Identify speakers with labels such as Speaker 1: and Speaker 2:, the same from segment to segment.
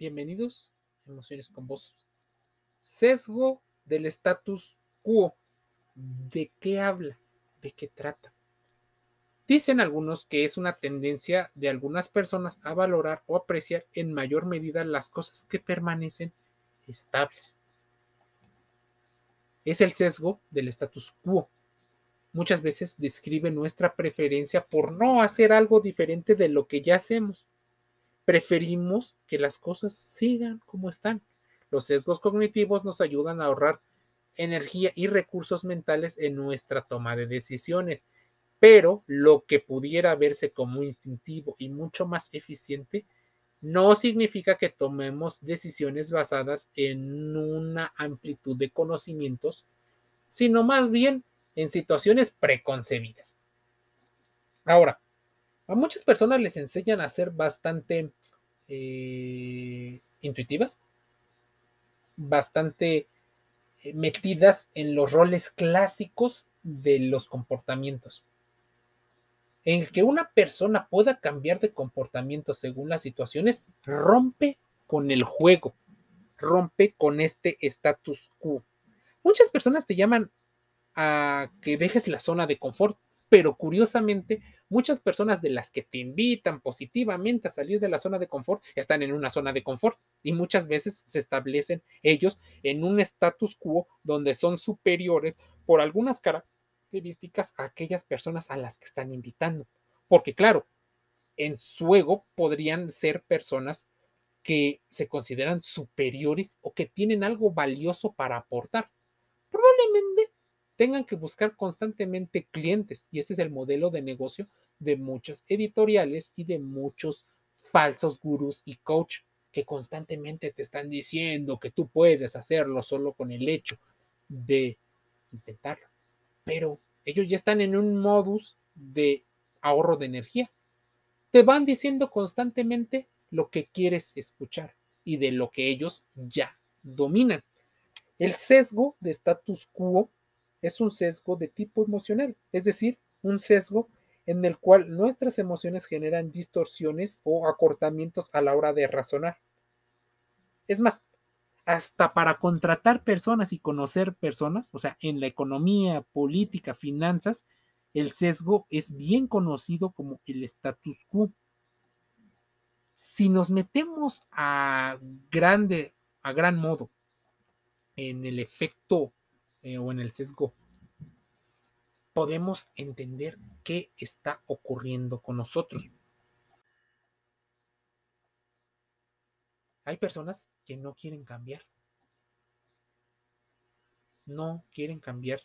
Speaker 1: Bienvenidos Emociones con Vos. Sesgo del status quo. ¿De qué habla? ¿De qué trata? Dicen algunos que es una tendencia de algunas personas a valorar o apreciar en mayor medida las cosas que permanecen estables. Es el sesgo del status quo. Muchas veces describe nuestra preferencia por no hacer algo diferente de lo que ya hacemos. Preferimos que las cosas sigan como están. Los sesgos cognitivos nos ayudan a ahorrar energía y recursos mentales en nuestra toma de decisiones, pero lo que pudiera verse como instintivo y mucho más eficiente no significa que tomemos decisiones basadas en una amplitud de conocimientos, sino más bien en situaciones preconcebidas. Ahora, a muchas personas les enseñan a ser bastante eh, intuitivas, bastante eh, metidas en los roles clásicos de los comportamientos. En el que una persona pueda cambiar de comportamiento según las situaciones, rompe con el juego, rompe con este status quo. Muchas personas te llaman a que dejes la zona de confort, pero curiosamente muchas personas de las que te invitan positivamente a salir de la zona de confort están en una zona de confort y muchas veces se establecen ellos en un status quo donde son superiores por algunas características a aquellas personas a las que están invitando. Porque claro, en su ego podrían ser personas que se consideran superiores o que tienen algo valioso para aportar. Probablemente tengan que buscar constantemente clientes y ese es el modelo de negocio de muchos editoriales y de muchos falsos gurús y coach que constantemente te están diciendo que tú puedes hacerlo solo con el hecho de intentarlo. Pero ellos ya están en un modus de ahorro de energía. Te van diciendo constantemente lo que quieres escuchar y de lo que ellos ya dominan. El sesgo de status quo es un sesgo de tipo emocional, es decir, un sesgo en el cual nuestras emociones generan distorsiones o acortamientos a la hora de razonar. Es más, hasta para contratar personas y conocer personas, o sea, en la economía, política, finanzas, el sesgo es bien conocido como el status quo. Si nos metemos a grande, a gran modo, en el efecto eh, o en el sesgo, podemos entender qué está ocurriendo con nosotros. Hay personas que no quieren cambiar. No quieren cambiar,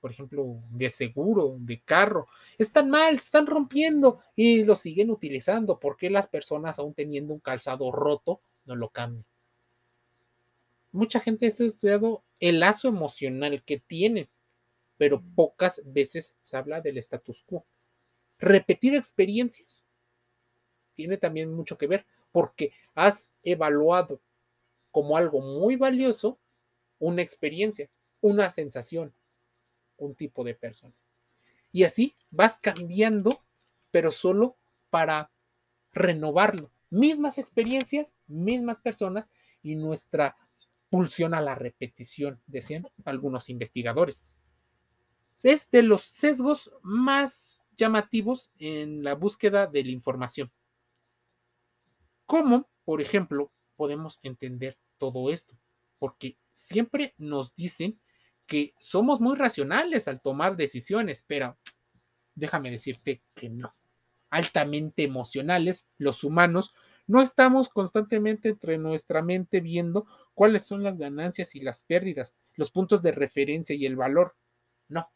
Speaker 1: por ejemplo, de seguro, de carro. Están mal, están rompiendo y lo siguen utilizando. ¿Por qué las personas, aún teniendo un calzado roto, no lo cambian? Mucha gente ha estudiado el lazo emocional que tienen, pero pocas veces se habla del status quo. Repetir experiencias tiene también mucho que ver porque has evaluado como algo muy valioso una experiencia, una sensación, un tipo de personas. Y así vas cambiando, pero solo para renovarlo. Mismas experiencias, mismas personas y nuestra pulsión a la repetición, decían algunos investigadores. Es de los sesgos más llamativos en la búsqueda de la información. ¿Cómo, por ejemplo, podemos entender todo esto? Porque siempre nos dicen que somos muy racionales al tomar decisiones, pero déjame decirte que no. Altamente emocionales, los humanos no estamos constantemente entre nuestra mente viendo cuáles son las ganancias y las pérdidas, los puntos de referencia y el valor. No.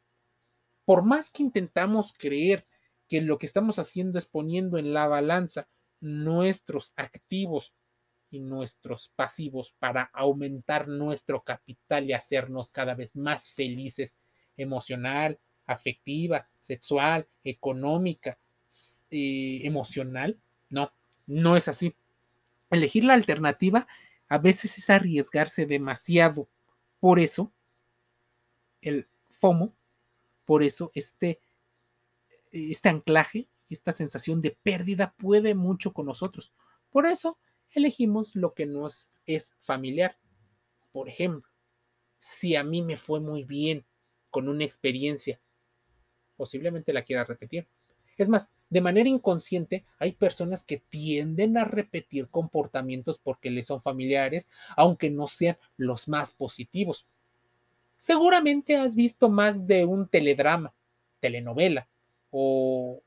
Speaker 1: Por más que intentamos creer que lo que estamos haciendo es poniendo en la balanza nuestros activos y nuestros pasivos para aumentar nuestro capital y hacernos cada vez más felices emocional, afectiva, sexual, económica, eh, emocional. No, no es así. Elegir la alternativa a veces es arriesgarse demasiado. Por eso, el FOMO, por eso este, este anclaje, esta sensación de pérdida puede mucho con nosotros. Por eso elegimos lo que nos es familiar. Por ejemplo, si a mí me fue muy bien con una experiencia, posiblemente la quiera repetir. Es más, de manera inconsciente, hay personas que tienden a repetir comportamientos porque les son familiares, aunque no sean los más positivos. Seguramente has visto más de un teledrama, telenovela o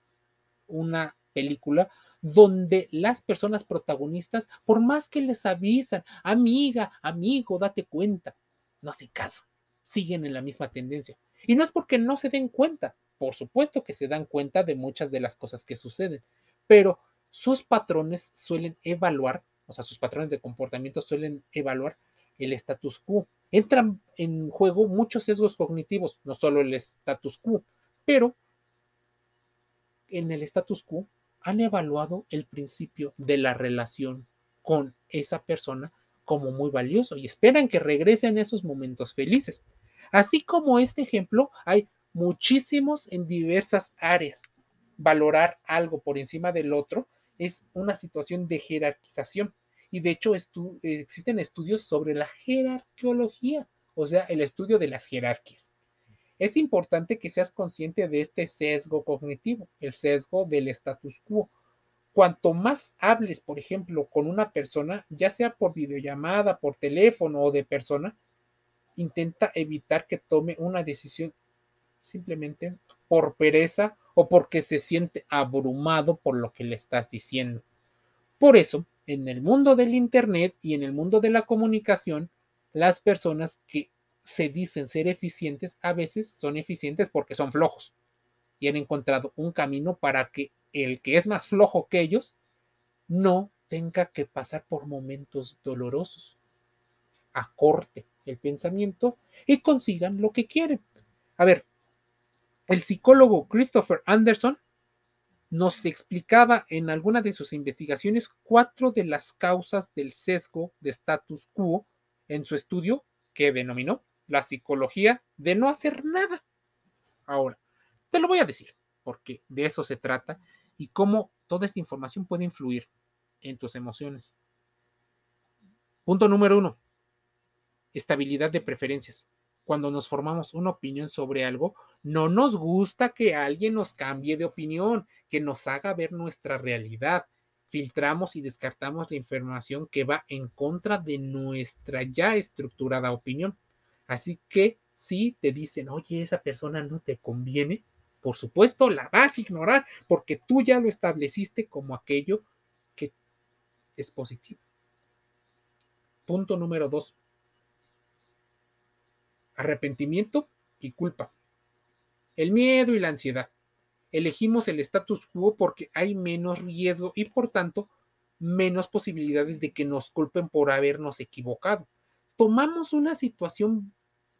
Speaker 1: una película donde las personas protagonistas, por más que les avisan, amiga, amigo, date cuenta, no hacen caso, siguen en la misma tendencia. Y no es porque no se den cuenta, por supuesto que se dan cuenta de muchas de las cosas que suceden, pero sus patrones suelen evaluar, o sea, sus patrones de comportamiento suelen evaluar el status quo. Entran en juego muchos sesgos cognitivos, no solo el status quo, pero en el status quo han evaluado el principio de la relación con esa persona como muy valioso y esperan que regresen esos momentos felices. Así como este ejemplo, hay muchísimos en diversas áreas. Valorar algo por encima del otro es una situación de jerarquización. Y de hecho existen estudios sobre la jerarqueología, o sea, el estudio de las jerarquías. Es importante que seas consciente de este sesgo cognitivo, el sesgo del status quo. Cuanto más hables, por ejemplo, con una persona, ya sea por videollamada, por teléfono o de persona, intenta evitar que tome una decisión simplemente por pereza o porque se siente abrumado por lo que le estás diciendo. Por eso, en el mundo del Internet y en el mundo de la comunicación, las personas que se dicen ser eficientes a veces son eficientes porque son flojos y han encontrado un camino para que el que es más flojo que ellos no tenga que pasar por momentos dolorosos. Acorte el pensamiento y consigan lo que quieren. A ver, el psicólogo Christopher Anderson nos explicaba en alguna de sus investigaciones cuatro de las causas del sesgo de status quo en su estudio que denominó la psicología de no hacer nada. Ahora, te lo voy a decir, porque de eso se trata y cómo toda esta información puede influir en tus emociones. Punto número uno, estabilidad de preferencias cuando nos formamos una opinión sobre algo, no nos gusta que alguien nos cambie de opinión, que nos haga ver nuestra realidad. Filtramos y descartamos la información que va en contra de nuestra ya estructurada opinión. Así que si te dicen, oye, esa persona no te conviene, por supuesto la vas a ignorar porque tú ya lo estableciste como aquello que es positivo. Punto número dos arrepentimiento y culpa. El miedo y la ansiedad. Elegimos el status quo porque hay menos riesgo y por tanto menos posibilidades de que nos culpen por habernos equivocado. Tomamos una situación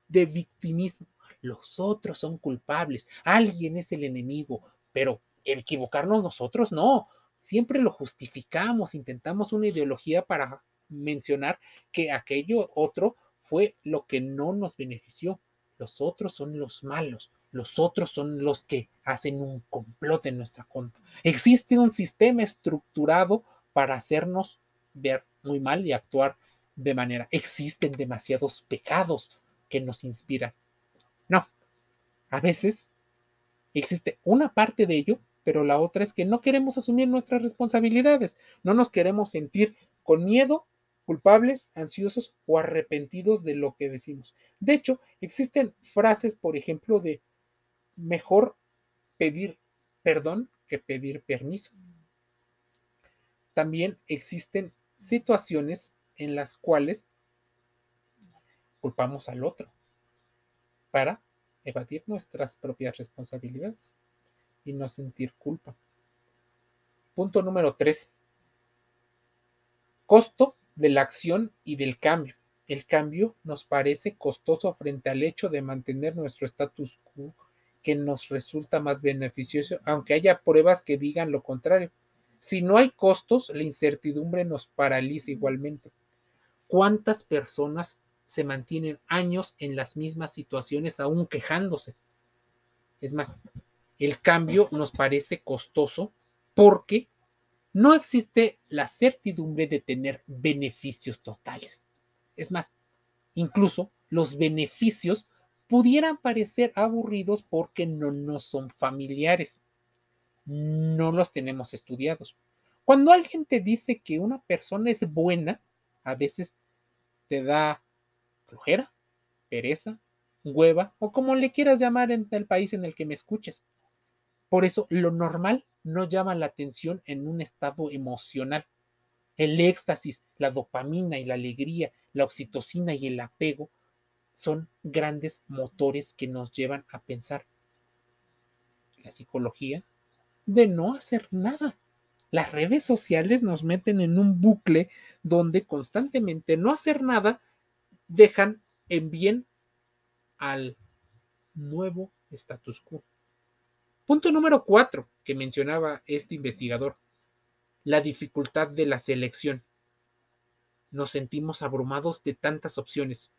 Speaker 1: de victimismo. Los otros son culpables, alguien es el enemigo, pero equivocarnos nosotros no. Siempre lo justificamos, intentamos una ideología para mencionar que aquello otro fue lo que no nos benefició. Los otros son los malos, los otros son los que hacen un complot en nuestra contra. Existe un sistema estructurado para hacernos ver muy mal y actuar de manera. Existen demasiados pecados que nos inspiran. No, a veces existe una parte de ello, pero la otra es que no queremos asumir nuestras responsabilidades, no nos queremos sentir con miedo culpables, ansiosos o arrepentidos de lo que decimos. De hecho, existen frases, por ejemplo, de mejor pedir perdón que pedir permiso. También existen situaciones en las cuales culpamos al otro para evadir nuestras propias responsabilidades y no sentir culpa. Punto número tres. Costo de la acción y del cambio. El cambio nos parece costoso frente al hecho de mantener nuestro status quo que nos resulta más beneficioso, aunque haya pruebas que digan lo contrario. Si no hay costos, la incertidumbre nos paraliza igualmente. ¿Cuántas personas se mantienen años en las mismas situaciones aún quejándose? Es más, el cambio nos parece costoso porque no existe la certidumbre de tener beneficios totales. Es más, incluso los beneficios pudieran parecer aburridos porque no nos son familiares. No los tenemos estudiados. Cuando alguien te dice que una persona es buena, a veces te da flojera, pereza, hueva o como le quieras llamar en el país en el que me escuches. Por eso lo normal no llama la atención en un estado emocional. El éxtasis, la dopamina y la alegría, la oxitocina y el apego son grandes motores que nos llevan a pensar. La psicología de no hacer nada. Las redes sociales nos meten en un bucle donde constantemente no hacer nada dejan en bien al nuevo status quo. Punto número cuatro que mencionaba este investigador, la dificultad de la selección. Nos sentimos abrumados de tantas opciones.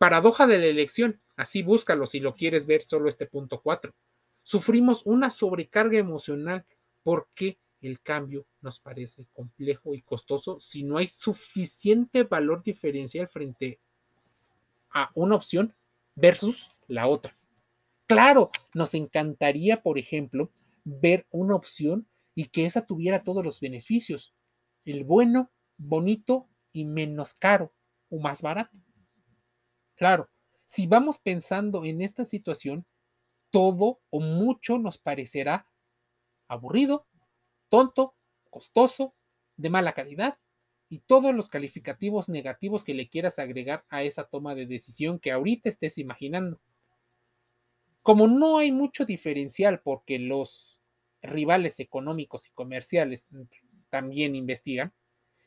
Speaker 1: Paradoja de la elección, así búscalo si lo quieres ver solo este punto cuatro. Sufrimos una sobrecarga emocional porque el cambio nos parece complejo y costoso si no hay suficiente valor diferencial frente a una opción versus la otra. Claro, nos encantaría, por ejemplo, ver una opción y que esa tuviera todos los beneficios. El bueno, bonito y menos caro o más barato. Claro, si vamos pensando en esta situación, todo o mucho nos parecerá aburrido, tonto, costoso, de mala calidad y todos los calificativos negativos que le quieras agregar a esa toma de decisión que ahorita estés imaginando. Como no hay mucho diferencial porque los rivales económicos y comerciales también investigan,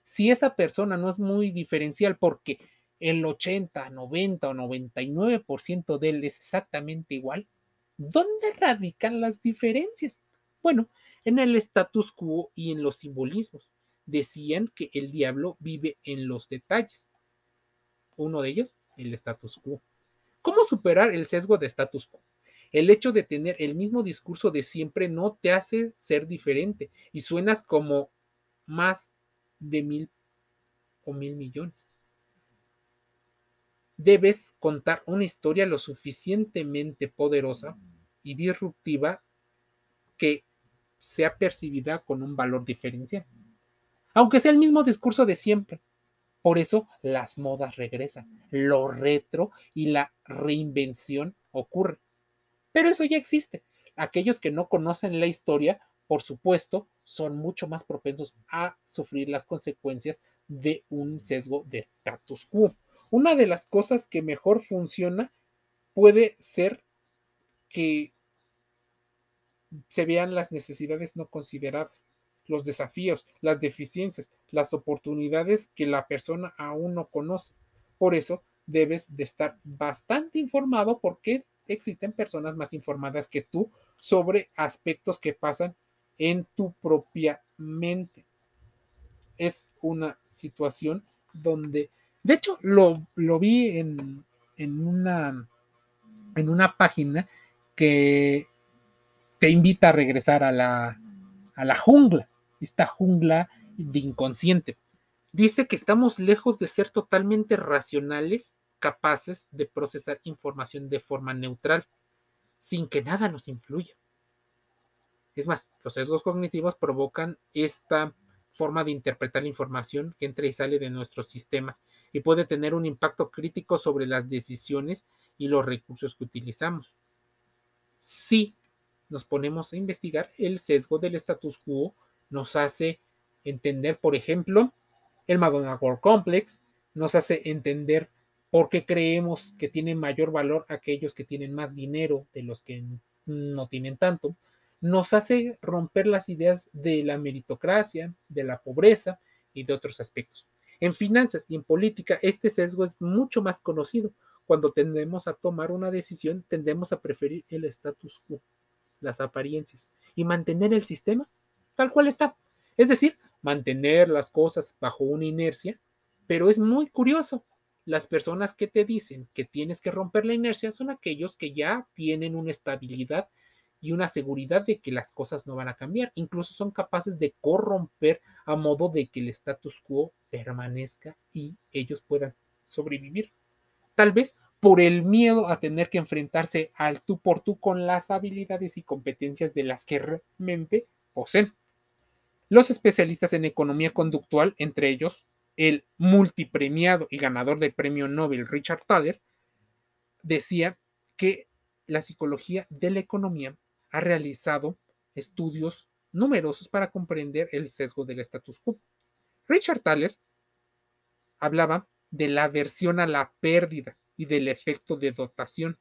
Speaker 1: si esa persona no es muy diferencial porque el 80, 90 o 99% de él es exactamente igual, ¿dónde radican las diferencias? Bueno, en el status quo y en los simbolismos decían que el diablo vive en los detalles. Uno de ellos, el status quo. ¿Cómo superar el sesgo de status quo? El hecho de tener el mismo discurso de siempre no te hace ser diferente y suenas como más de mil o mil millones. Debes contar una historia lo suficientemente poderosa y disruptiva que sea percibida con un valor diferencial aunque sea el mismo discurso de siempre. Por eso las modas regresan, lo retro y la reinvención ocurre. Pero eso ya existe. Aquellos que no conocen la historia, por supuesto, son mucho más propensos a sufrir las consecuencias de un sesgo de status quo. Una de las cosas que mejor funciona puede ser que se vean las necesidades no consideradas los desafíos, las deficiencias, las oportunidades que la persona aún no conoce. Por eso debes de estar bastante informado porque existen personas más informadas que tú sobre aspectos que pasan en tu propia mente. Es una situación donde, de hecho, lo, lo vi en, en, una, en una página que te invita a regresar a la, a la jungla esta jungla de inconsciente. Dice que estamos lejos de ser totalmente racionales, capaces de procesar información de forma neutral, sin que nada nos influya. Es más, los sesgos cognitivos provocan esta forma de interpretar la información que entra y sale de nuestros sistemas y puede tener un impacto crítico sobre las decisiones y los recursos que utilizamos. Si nos ponemos a investigar el sesgo del status quo nos hace entender, por ejemplo, el McGonagall Complex, nos hace entender por qué creemos que tienen mayor valor aquellos que tienen más dinero de los que no tienen tanto, nos hace romper las ideas de la meritocracia, de la pobreza y de otros aspectos. En finanzas y en política, este sesgo es mucho más conocido. Cuando tendemos a tomar una decisión, tendemos a preferir el status quo, las apariencias, y mantener el sistema tal cual está. Es decir, mantener las cosas bajo una inercia, pero es muy curioso. Las personas que te dicen que tienes que romper la inercia son aquellos que ya tienen una estabilidad y una seguridad de que las cosas no van a cambiar. Incluso son capaces de corromper a modo de que el status quo permanezca y ellos puedan sobrevivir. Tal vez por el miedo a tener que enfrentarse al tú por tú con las habilidades y competencias de las que realmente poseen. Los especialistas en economía conductual, entre ellos el multipremiado y ganador del premio Nobel Richard Thaler, decía que la psicología de la economía ha realizado estudios numerosos para comprender el sesgo del status quo. Richard Thaler hablaba de la aversión a la pérdida y del efecto de dotación.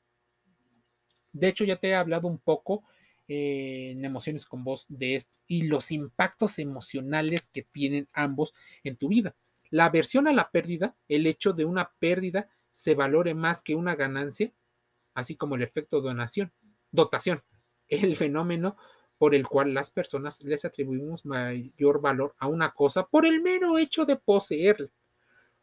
Speaker 1: De hecho, ya te he hablado un poco eh, en emociones con voz de esto y los impactos emocionales que tienen ambos en tu vida. La aversión a la pérdida, el hecho de una pérdida se valore más que una ganancia, así como el efecto donación, dotación, el fenómeno por el cual las personas les atribuimos mayor valor a una cosa por el mero hecho de poseerla.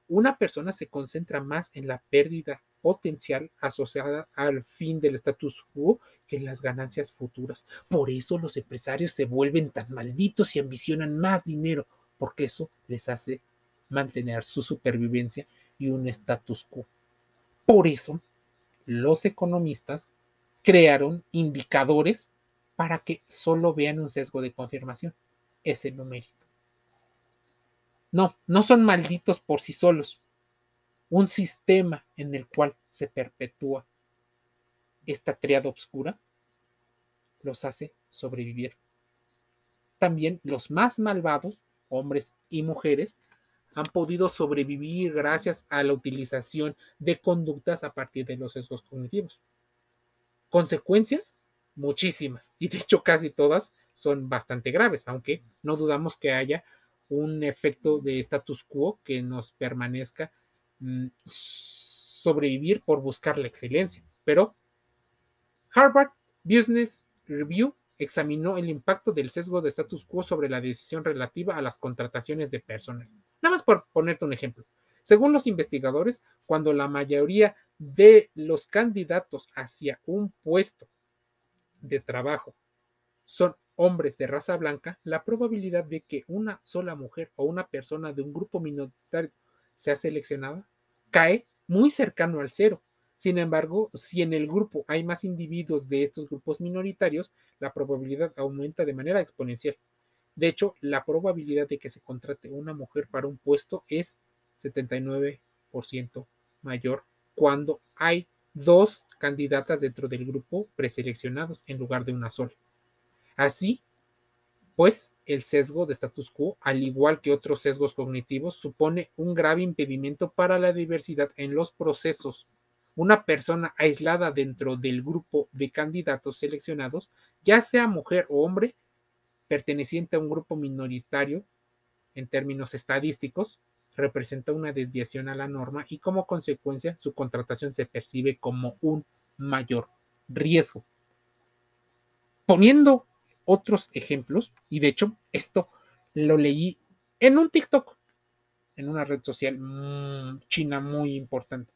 Speaker 1: Una persona se concentra más en la pérdida potencial asociada al fin del status quo que en las ganancias futuras. Por eso los empresarios se vuelven tan malditos y ambicionan más dinero, porque eso les hace mantener su supervivencia y un status quo. Por eso, los economistas crearon indicadores para que solo vean un sesgo de confirmación, ese numérito. No, no son malditos por sí solos. Un sistema en el cual se perpetúa esta triada oscura los hace sobrevivir. También los más malvados, hombres y mujeres, han podido sobrevivir gracias a la utilización de conductas a partir de los sesgos cognitivos. Consecuencias, muchísimas, y de hecho casi todas son bastante graves, aunque no dudamos que haya un efecto de status quo que nos permanezca mm, sobrevivir por buscar la excelencia. Pero Harvard Business Review examinó el impacto del sesgo de status quo sobre la decisión relativa a las contrataciones de personal. Nada más por ponerte un ejemplo. Según los investigadores, cuando la mayoría de los candidatos hacia un puesto de trabajo son hombres de raza blanca, la probabilidad de que una sola mujer o una persona de un grupo minoritario sea seleccionada cae muy cercano al cero. Sin embargo, si en el grupo hay más individuos de estos grupos minoritarios, la probabilidad aumenta de manera exponencial. De hecho, la probabilidad de que se contrate una mujer para un puesto es 79% mayor cuando hay dos candidatas dentro del grupo preseleccionados en lugar de una sola. Así, pues el sesgo de status quo, al igual que otros sesgos cognitivos, supone un grave impedimento para la diversidad en los procesos. Una persona aislada dentro del grupo de candidatos seleccionados, ya sea mujer o hombre, perteneciente a un grupo minoritario, en términos estadísticos, representa una desviación a la norma y como consecuencia su contratación se percibe como un mayor riesgo. Poniendo otros ejemplos, y de hecho esto lo leí en un TikTok, en una red social mm, china muy importante.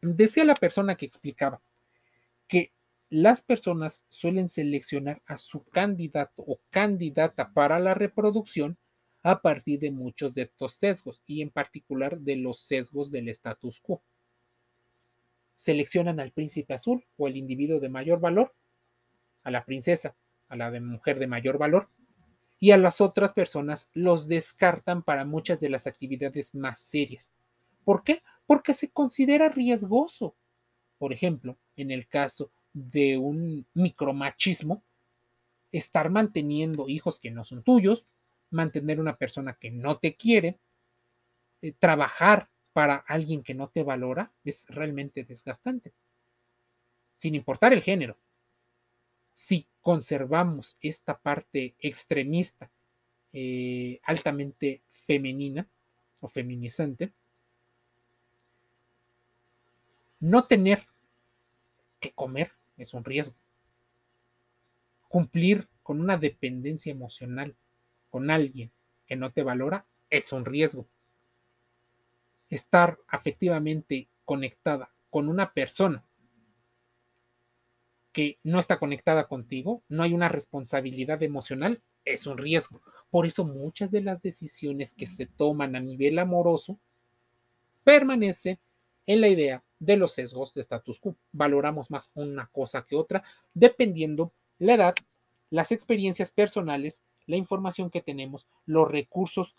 Speaker 1: Decía la persona que explicaba que las personas suelen seleccionar a su candidato o candidata para la reproducción a partir de muchos de estos sesgos y en particular de los sesgos del status quo. Seleccionan al príncipe azul o el individuo de mayor valor, a la princesa a la de mujer de mayor valor, y a las otras personas los descartan para muchas de las actividades más serias. ¿Por qué? Porque se considera riesgoso. Por ejemplo, en el caso de un micromachismo, estar manteniendo hijos que no son tuyos, mantener una persona que no te quiere, eh, trabajar para alguien que no te valora, es realmente desgastante. Sin importar el género, si conservamos esta parte extremista, eh, altamente femenina o feminizante, no tener que comer es un riesgo. Cumplir con una dependencia emocional con alguien que no te valora es un riesgo. Estar afectivamente conectada con una persona que no está conectada contigo, no hay una responsabilidad emocional, es un riesgo. Por eso muchas de las decisiones que se toman a nivel amoroso permanecen en la idea de los sesgos de status quo. Valoramos más una cosa que otra dependiendo la edad, las experiencias personales, la información que tenemos, los recursos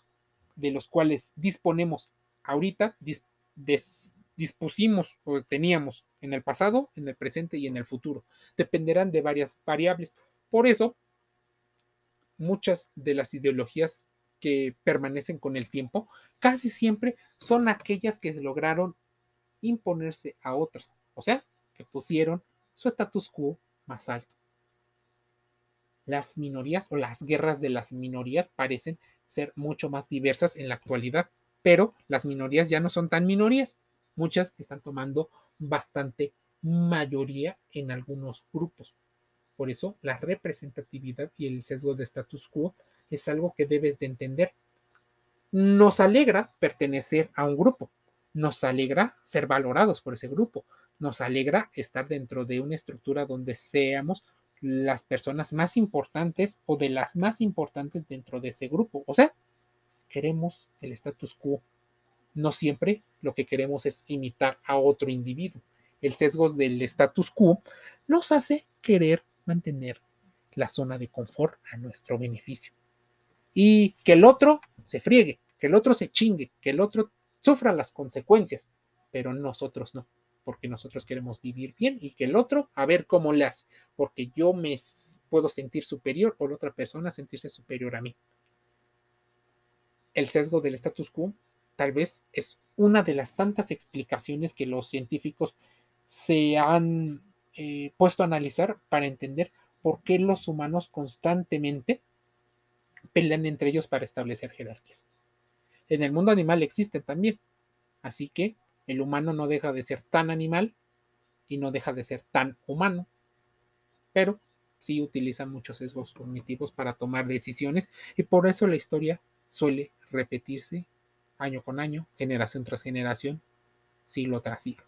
Speaker 1: de los cuales disponemos ahorita, dispusimos o teníamos en el pasado, en el presente y en el futuro. Dependerán de varias variables. Por eso, muchas de las ideologías que permanecen con el tiempo casi siempre son aquellas que lograron imponerse a otras, o sea, que pusieron su status quo más alto. Las minorías o las guerras de las minorías parecen ser mucho más diversas en la actualidad, pero las minorías ya no son tan minorías. Muchas están tomando bastante mayoría en algunos grupos. Por eso la representatividad y el sesgo de status quo es algo que debes de entender. Nos alegra pertenecer a un grupo, nos alegra ser valorados por ese grupo, nos alegra estar dentro de una estructura donde seamos las personas más importantes o de las más importantes dentro de ese grupo. O sea, queremos el status quo. No siempre lo que queremos es imitar a otro individuo. El sesgo del status quo nos hace querer mantener la zona de confort a nuestro beneficio. Y que el otro se friegue, que el otro se chingue, que el otro sufra las consecuencias, pero nosotros no, porque nosotros queremos vivir bien y que el otro a ver cómo le hace, porque yo me puedo sentir superior o la otra persona sentirse superior a mí. El sesgo del status quo tal vez es una de las tantas explicaciones que los científicos se han eh, puesto a analizar para entender por qué los humanos constantemente pelean entre ellos para establecer jerarquías. En el mundo animal existen también, así que el humano no deja de ser tan animal y no deja de ser tan humano, pero sí utiliza muchos sesgos cognitivos para tomar decisiones y por eso la historia suele repetirse año con año, generación tras generación, siglo tras siglo.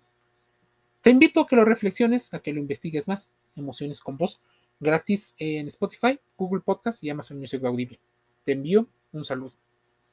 Speaker 1: Te invito a que lo reflexiones, a que lo investigues más. Emociones con voz, gratis en Spotify, Google Podcast y Amazon Music Audible. Te envío un saludo.